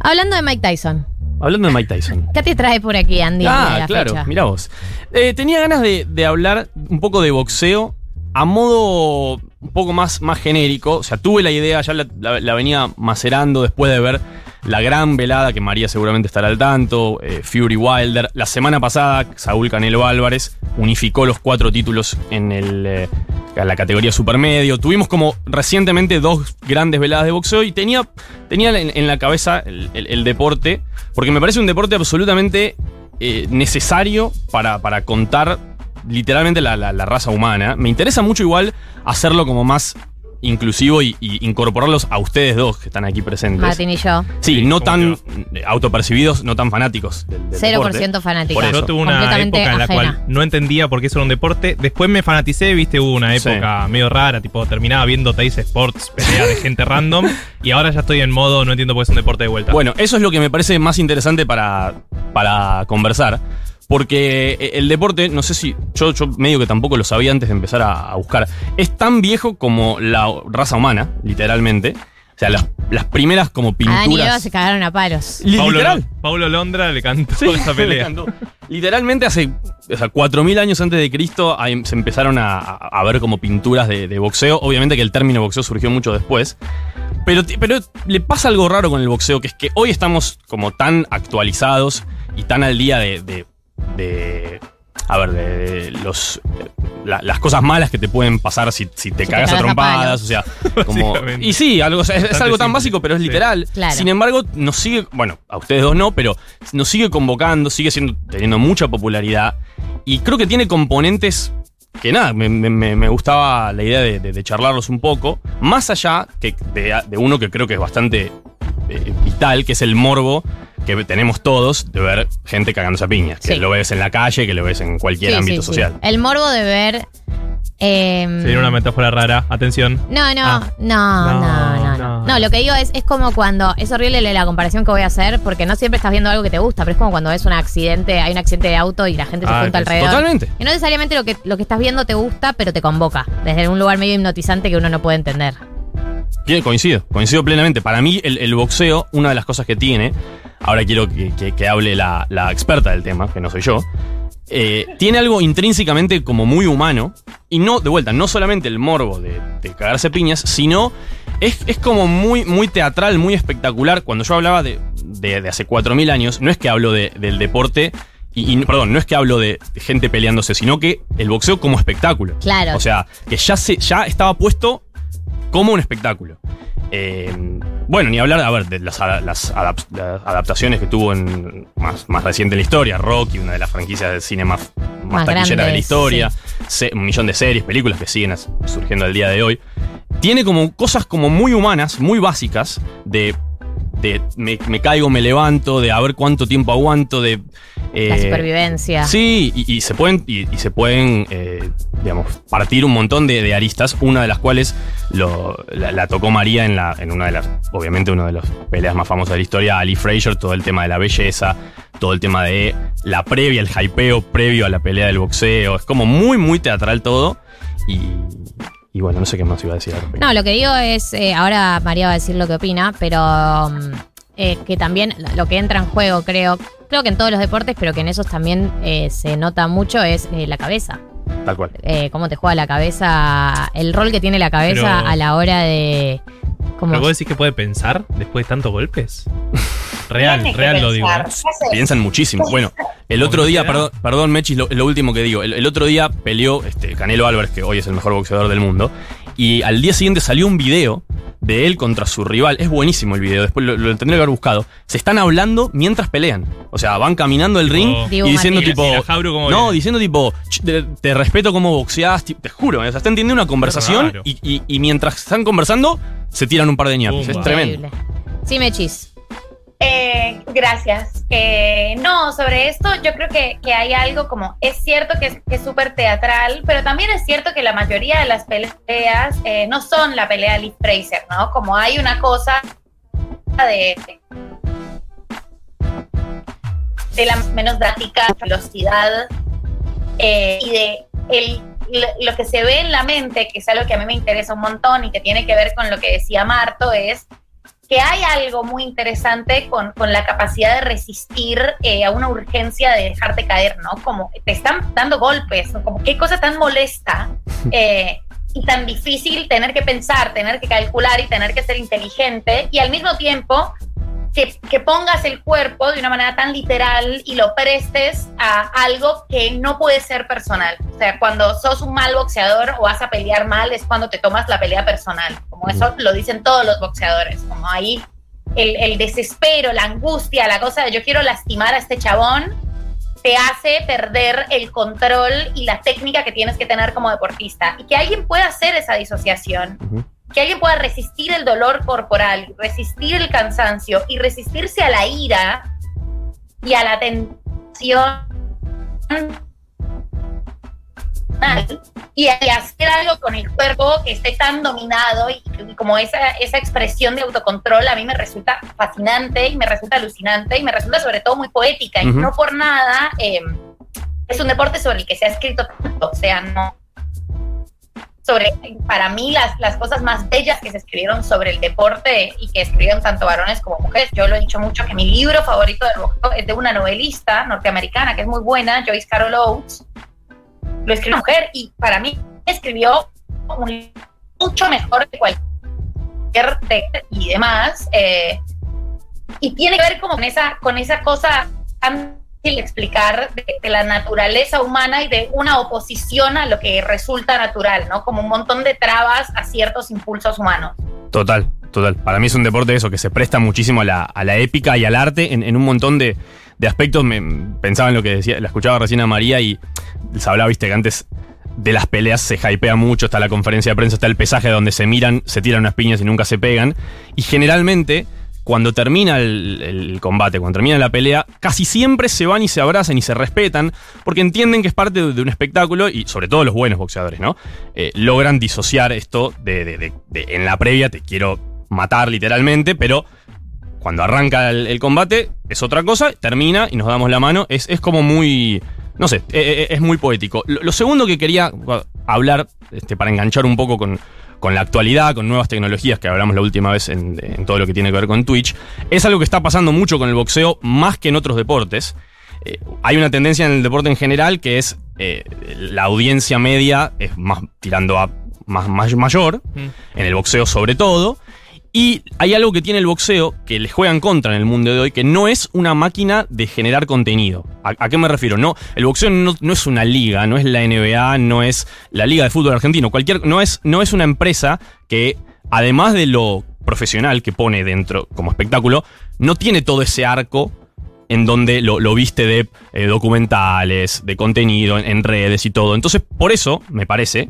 Hablando de Mike Tyson. Hablando de Mike Tyson. ¿Qué te trae por aquí, Andy? Ah, la claro, fecha? mira vos. Eh, tenía ganas de, de hablar un poco de boxeo a modo un poco más, más genérico. O sea, tuve la idea, ya la, la- la venía macerando después de ver la gran velada que María seguramente estará al tanto, eh, Fury Wilder. La semana pasada, Saúl Canelo Álvarez unificó los cuatro títulos en, el, eh, la categoría supermedio. Tuvimos como recientemente dos grandes veladas de boxeo y tenía, tenía en, la cabeza el deporte, porque me parece un deporte absolutamente eh, necesario para, para contar literalmente la, la- la raza humana. Me interesa mucho igual hacerlo como más inclusivo y, y incorporarlos a ustedes dos que están aquí presentes. Martín y yo. Sí, Sí, no ¿cómo tan autopercibidos, no tan fanáticos del, del 0% deporte. fanática. Por eso. Yo tuve una época en la ajena. cual no entendía por qué eso era un deporte. Después me fanaticé, viste, hubo una Sí. época medio rara, tipo terminaba viendo Teis Sports, pelea de gente random. Y ahora ya estoy en modo, no entiendo por qué es un deporte de vuelta. Bueno, eso es lo que me parece más interesante para, para conversar. Porque eh, el deporte, no sé si. Yo, yo medio que tampoco lo sabía antes de empezar a, a buscar. Es tan viejo como la raza humana, literalmente. O sea, las, las primeras como Adán y Eva pinturas. se cagaron a palos. Paulo, literal. Paulo Londra le cantó Sí, esa pelea. Literalmente hace o sea, 4.000 años antes de Cristo se empezaron a, a- ver como pinturas de, de boxeo. Obviamente que el término boxeo surgió mucho después. Pero, pero le pasa algo raro con el boxeo, que es que hoy estamos como tan actualizados y tan al día de... de- de- a ver, de los, la- las cosas malas que te pueden pasar si, si te te cagas a trompadas. O sea, como. Y sí, algo, es, algo tan simple. básico, pero es Sí. literal. Claro. Sin embargo, nos sigue, bueno, a ustedes dos no, pero nos sigue convocando, sigue siendo, teniendo mucha popularidad. Y creo que tiene componentes que nada, me, me- me- me gustaba la idea de, de- de charlarlos un poco. Más allá que de, de uno que creo que es bastante eh, vital, que es el morbo que tenemos todos de ver gente cagándose a piñas. Que Sí. lo ves en la calle, que lo ves en cualquier Sí, ámbito sí, sí. social. El morbo de ver. em, Se viene una metáfora rara, atención. No, no, Ah. no, no, no, no, no. No, lo que digo es, es como cuando. Es horrible la comparación que voy a hacer, porque no siempre estás viendo algo que te gusta, pero es como cuando ves un accidente, hay un accidente de auto y la gente se Ah, junta alrededor. Totalmente. Y no necesariamente lo que, lo que estás viendo te gusta, pero te convoca. Desde un lugar medio hipnotizante que uno no puede entender. Bien, coincido, coincido plenamente. Para mí, el, el boxeo, una de las cosas que tiene, ahora quiero que, que- que hable la, la experta del tema, que no soy yo, eh, tiene algo intrínsecamente como muy humano, y no, de vuelta, no solamente el morbo de, de cagarse piñas, sino es, es como muy, muy teatral, muy espectacular. Cuando yo hablaba de, de- de hace 4.000 años, no es que hablo de- del deporte, y, y, perdón, no es que hablo de gente peleándose, sino que el boxeo como espectáculo. Claro. O sea, que ya, se, ya estaba puesto como un espectáculo. Eh, bueno, ni hablar, a ver, de las, a- las adap- las adaptaciones que tuvo en más, más reciente en la historia. Rocky, una de las franquicias de cine más, más, Más taquillera de la historia. Un millón de series, películas que siguen surgiendo al día de hoy. Tiene como cosas como muy humanas, muy básicas, de, de me, me caigo, me levanto, de a ver cuánto tiempo aguanto, de... la eh, supervivencia. Sí, y, y se pueden, y, y se pueden eh, digamos, partir un montón de, de aristas, una de las cuales lo- la, la tocó María en, la, en una de las, obviamente, una de las peleas más famosas de la historia, Ali Frazier, todo el tema de la belleza, todo el tema de la previa, el hypeo previo a la pelea del boxeo, es como muy, muy teatral todo, y, y bueno, no sé qué más iba a decir al. No, lo que digo es, eh, ahora María va a decir lo que opina, pero mm, eh, que también lo que entra en juego, creo, creo que en todos los deportes, pero que en esos también eh, se nota mucho es eh, la cabeza. Tal cual. Eh, cómo te juega la cabeza, el rol que tiene la cabeza Pero- a la hora de... Como, ¿Pero vos decís que puede pensar después de tantos golpes? Real, real lo digo. ¿eh? Piensan muchísimo. Bueno, el otro día, perdón, perdón Mechis, lo, lo último que digo. El, el otro día peleó este, Canelo Álvarez, que hoy es el mejor boxeador del mundo. Y al día siguiente salió un video de él contra su rival. Es buenísimo el video, después lo, lo tendré que haber buscado. Se están hablando mientras pelean. O sea, van caminando el ring Oh. Y diciendo tipo. No, viene. diciendo tipo, "Ch, te, te respeto como boxeás. Te juro, o sea, están teniendo una conversación y, y- y mientras están conversando, se tiran un par de. Pumba. Es tremendo. Sí, Mechis. Eh, gracias. Eh, no, sobre esto yo creo que, que hay algo como, es cierto que es súper teatral, pero también es cierto que la mayoría de las peleas eh, no son la pelea de Lee Fraser, ¿no? Como hay una cosa de, la menos drástica velocidad eh, y de el, lo que se ve en la mente, que es algo que a mí me interesa un montón y que tiene que ver con lo que decía Marto, es que hay algo muy interesante con, con la capacidad de resistir eh, a una urgencia de dejarte caer, ¿no? Como te están dando golpes, ¿no? como qué cosa tan molesta eh, y tan difícil tener que pensar, tener que calcular y tener que ser inteligente y al mismo tiempo que, que, pongas el cuerpo de una manera tan literal y lo prestes a algo que no puede ser personal. O sea, cuando sos un mal boxeador o vas a pelear mal es cuando te tomas la pelea personal. Como eso lo dicen todos los boxeadores. Como ahí el, el desespero, la angustia, la cosa de yo quiero lastimar a este chabón, te hace perder el control y la técnica que tienes que tener como deportista. Y que alguien pueda hacer esa disociación. Uh -huh que alguien pueda resistir el dolor corporal, resistir el cansancio y resistirse a la ira y a la tensión y hacer algo con el cuerpo que esté tan dominado y, como esa, esa expresión de autocontrol a mí me resulta fascinante y me resulta alucinante y me resulta sobre todo muy poética y uh -huh. no por nada eh, es un deporte sobre el que se ha escrito tanto, o sea, no, sobre, para mí, las, las cosas más bellas que se escribieron sobre el deporte y que escribieron tanto varones como mujeres. Yo lo he dicho mucho que mi libro favorito boxeo es de una novelista norteamericana que es muy buena, Joyce Carol Oates. Lo escribió mujer y para mí escribió un, mucho mejor que cualquier texto y demás. Eh, y tiene que ver como con esa, con esa cosa tan explicar de, la naturaleza humana y de una oposición a lo que resulta natural, ¿no? Como un montón de trabas a ciertos impulsos humanos. Total, total. Para mí es un deporte eso, que se presta muchísimo a la, épica y al arte en, un montón de, de, aspectos. Me, pensaba en lo que decía, la escuchaba recién a María y se hablaba, viste, que antes de las peleas se hypea mucho, está la conferencia de prensa, está el pesaje donde se miran, se tiran unas piñas y nunca se pegan. Y generalmente cuando termina el, combate, cuando termina la pelea, casi siempre se van y se abrazan y se respetan, porque entienden que es parte de, un espectáculo y sobre todo los buenos boxeadores, ¿no? Eh, logran disociar esto de, de, de, en la previa te quiero matar literalmente, pero cuando arranca el, combate es otra cosa, termina y nos damos la mano, es, es como muy, no sé, es, es muy poético. Lo, lo, segundo que quería hablar, este, para enganchar un poco con con la actualidad, con nuevas tecnologías que hablamos la última vez en, en, todo lo que tiene que ver con Twitch, es algo que está pasando mucho con el boxeo, más que en otros deportes. Eh, hay una tendencia en el deporte en general que es eh, la audiencia media es más tirando a más, más mayor, mm. en el boxeo sobre todo, y hay algo que tiene el boxeo que le juega en contra en el mundo de hoy, que no es una máquina de generar contenido. ¿A, qué me refiero? No, el boxeo no, es una liga, no es la NBA, no es la Liga de Fútbol Argentino. Cualquier, no, es, no es una empresa que, además de lo profesional que pone dentro como espectáculo, no tiene todo ese arco en donde lo, viste de eh, documentales, de contenido, en, en redes y todo. Entonces, por eso, me parece,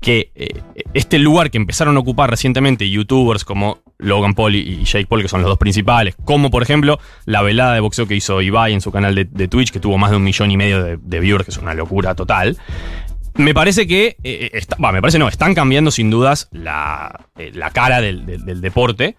que eh, este lugar que empezaron a ocupar recientemente youtubers como Logan Paul y Jake Paul, que son los dos principales, como por ejemplo la velada de boxeo que hizo Ibai en su canal de, Twitch, que tuvo más de un millón y medio de, viewers, que es una locura total. Me parece que, eh, bah, me parece no, están cambiando sin dudas la, eh, la cara del, del, del deporte,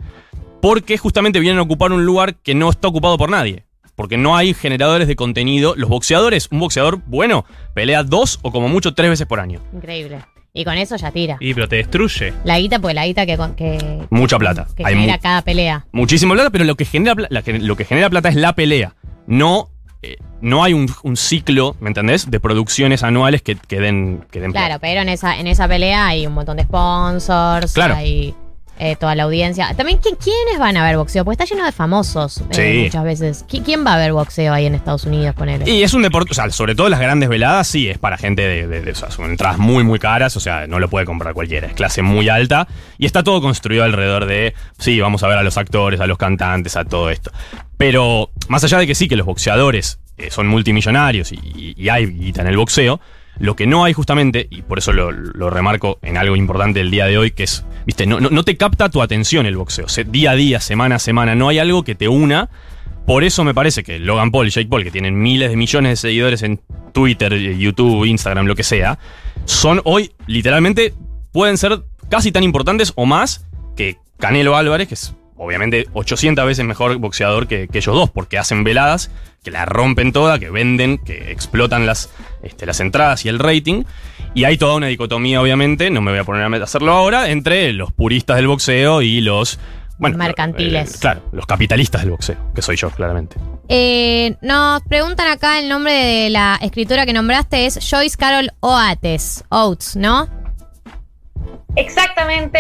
porque justamente vienen a ocupar un lugar que no está ocupado por nadie porque no hay generadores de contenido. Los boxeadores, un boxeador bueno, pelea dos o como mucho tres veces por año. Increíble. Y con eso ya tira. Y pero te destruye. La guita, pues la guita que. que Mucha plata. Que Hay genera mu cada pelea. Muchísima plata, pero lo que genera, la, lo que genera plata es la pelea. No. Eh, no hay un, un, ciclo, ¿me entendés? De producciones anuales que, que den, que den Claro, plata. pero en esa, en esa pelea hay un montón de sponsors. Claro. Hay eh, toda la audiencia. También, ¿quiénes van a ver boxeo? Porque está lleno de famosos eh, sí. muchas veces. ¿Quién va a ver boxeo ahí en Estados Unidos, él? Y es un deporte, o sea, sobre todo las grandes veladas, sí, es para gente de, de, de o sea, son entradas muy, muy caras, o sea, no lo puede comprar cualquiera, es clase muy alta y está todo construido alrededor de, sí, vamos a ver a los actores, a los cantantes, a todo esto. Pero más allá de que sí, que los boxeadores eh, son multimillonarios y, y hay guita en el boxeo, lo que no hay justamente, y por eso lo, lo, remarco en algo importante del día de hoy, que es, viste, no, te capta tu atención el boxeo. Día a día, semana a semana, no hay algo que te una. Por eso me parece que Logan Paul y Jake Paul, que tienen miles de millones de seguidores en Twitter, YouTube, Instagram, lo que sea, son hoy, literalmente, pueden ser casi tan importantes o más que Canelo Álvarez, que es obviamente 800 veces mejor boxeador que, que, ellos dos, porque hacen veladas que la rompen toda, que venden, que explotan las, este, las entradas y el rating. Y hay toda una dicotomía, obviamente, no me voy a poner a hacerlo ahora, entre los puristas del boxeo y los Bueno, mercantiles. eh, claro, los capitalistas del boxeo, que soy yo, claramente. Eh, nos preguntan acá el nombre de la escritora que nombraste es Joyce Carol Oates, Oates, ¿no? Exactamente,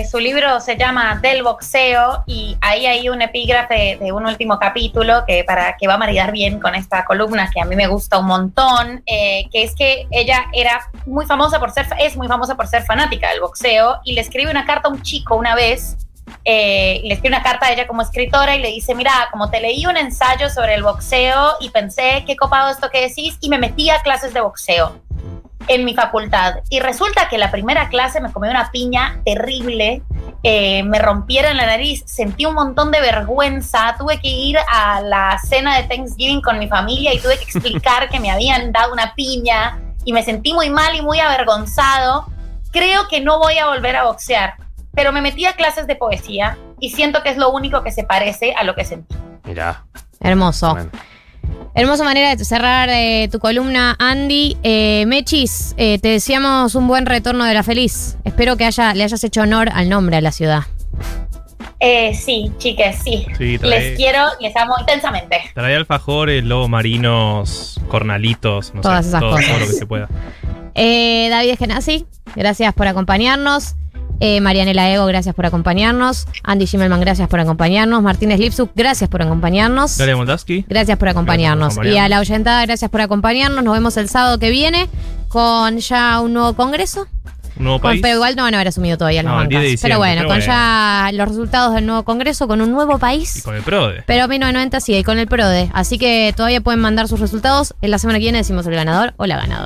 eh, su libro se llama Del boxeo y ahí hay un epígrafe de un último capítulo que para que va a maridar bien con esta columna que a mí me gusta un montón, eh, que es que ella era muy famosa por ser, es muy famosa por ser fanática del boxeo y le escribe una carta a un chico una vez, eh, le escribe una carta a ella como escritora y le dice, mira, como te leí un ensayo sobre el boxeo y pensé qué copado esto que decís y me metí a clases de boxeo en mi facultad. Y resulta que la primera clase me comí una piña terrible, eh, me rompieron la nariz, sentí un montón de vergüenza, tuve que ir a la cena de Thanksgiving con mi familia y tuve que explicar que me habían dado una piña y me sentí muy mal y muy avergonzado. Creo que no voy a volver a boxear, pero me metí a clases de poesía y siento que es lo único que se parece a lo que sentí. Mirá. Hermoso. bueno. Hermosa manera de cerrar eh, tu columna, Andy. Eh, Mechis, eh, te deseamos un buen retorno de la feliz. Espero que haya, le hayas hecho honor al nombre a la ciudad. Eh, sí, chiques, sí. Sí, trae- Les quiero, les amo intensamente. Trae alfajores, lobos marinos, cornalitos, no Todas sé, esas todo, cosas. todo lo que se pueda. Eh, David Eskenazi, gracias por acompañarnos. Eh, Marianela Ego, gracias por acompañarnos. Andy Schimmelman, gracias por acompañarnos. Martínez Lipsuk, gracias por acompañarnos. Daria Moldaski. Gracias por acompañarnos. Gracias por Y a la oyentada, gracias por acompañarnos. Nos vemos el sábado que viene con ya un nuevo congreso. Un nuevo Con, país. pero igual no van a haber asumido todavía las No, el 10 bancas. pero bueno, pero con bueno. ya los resultados del nuevo congreso, con un nuevo Y país. con el PRODE. Pero 1990 sigue con el PRODE. Así que todavía pueden mandar sus resultados. En la semana que viene decimos el ganador o la ganadora.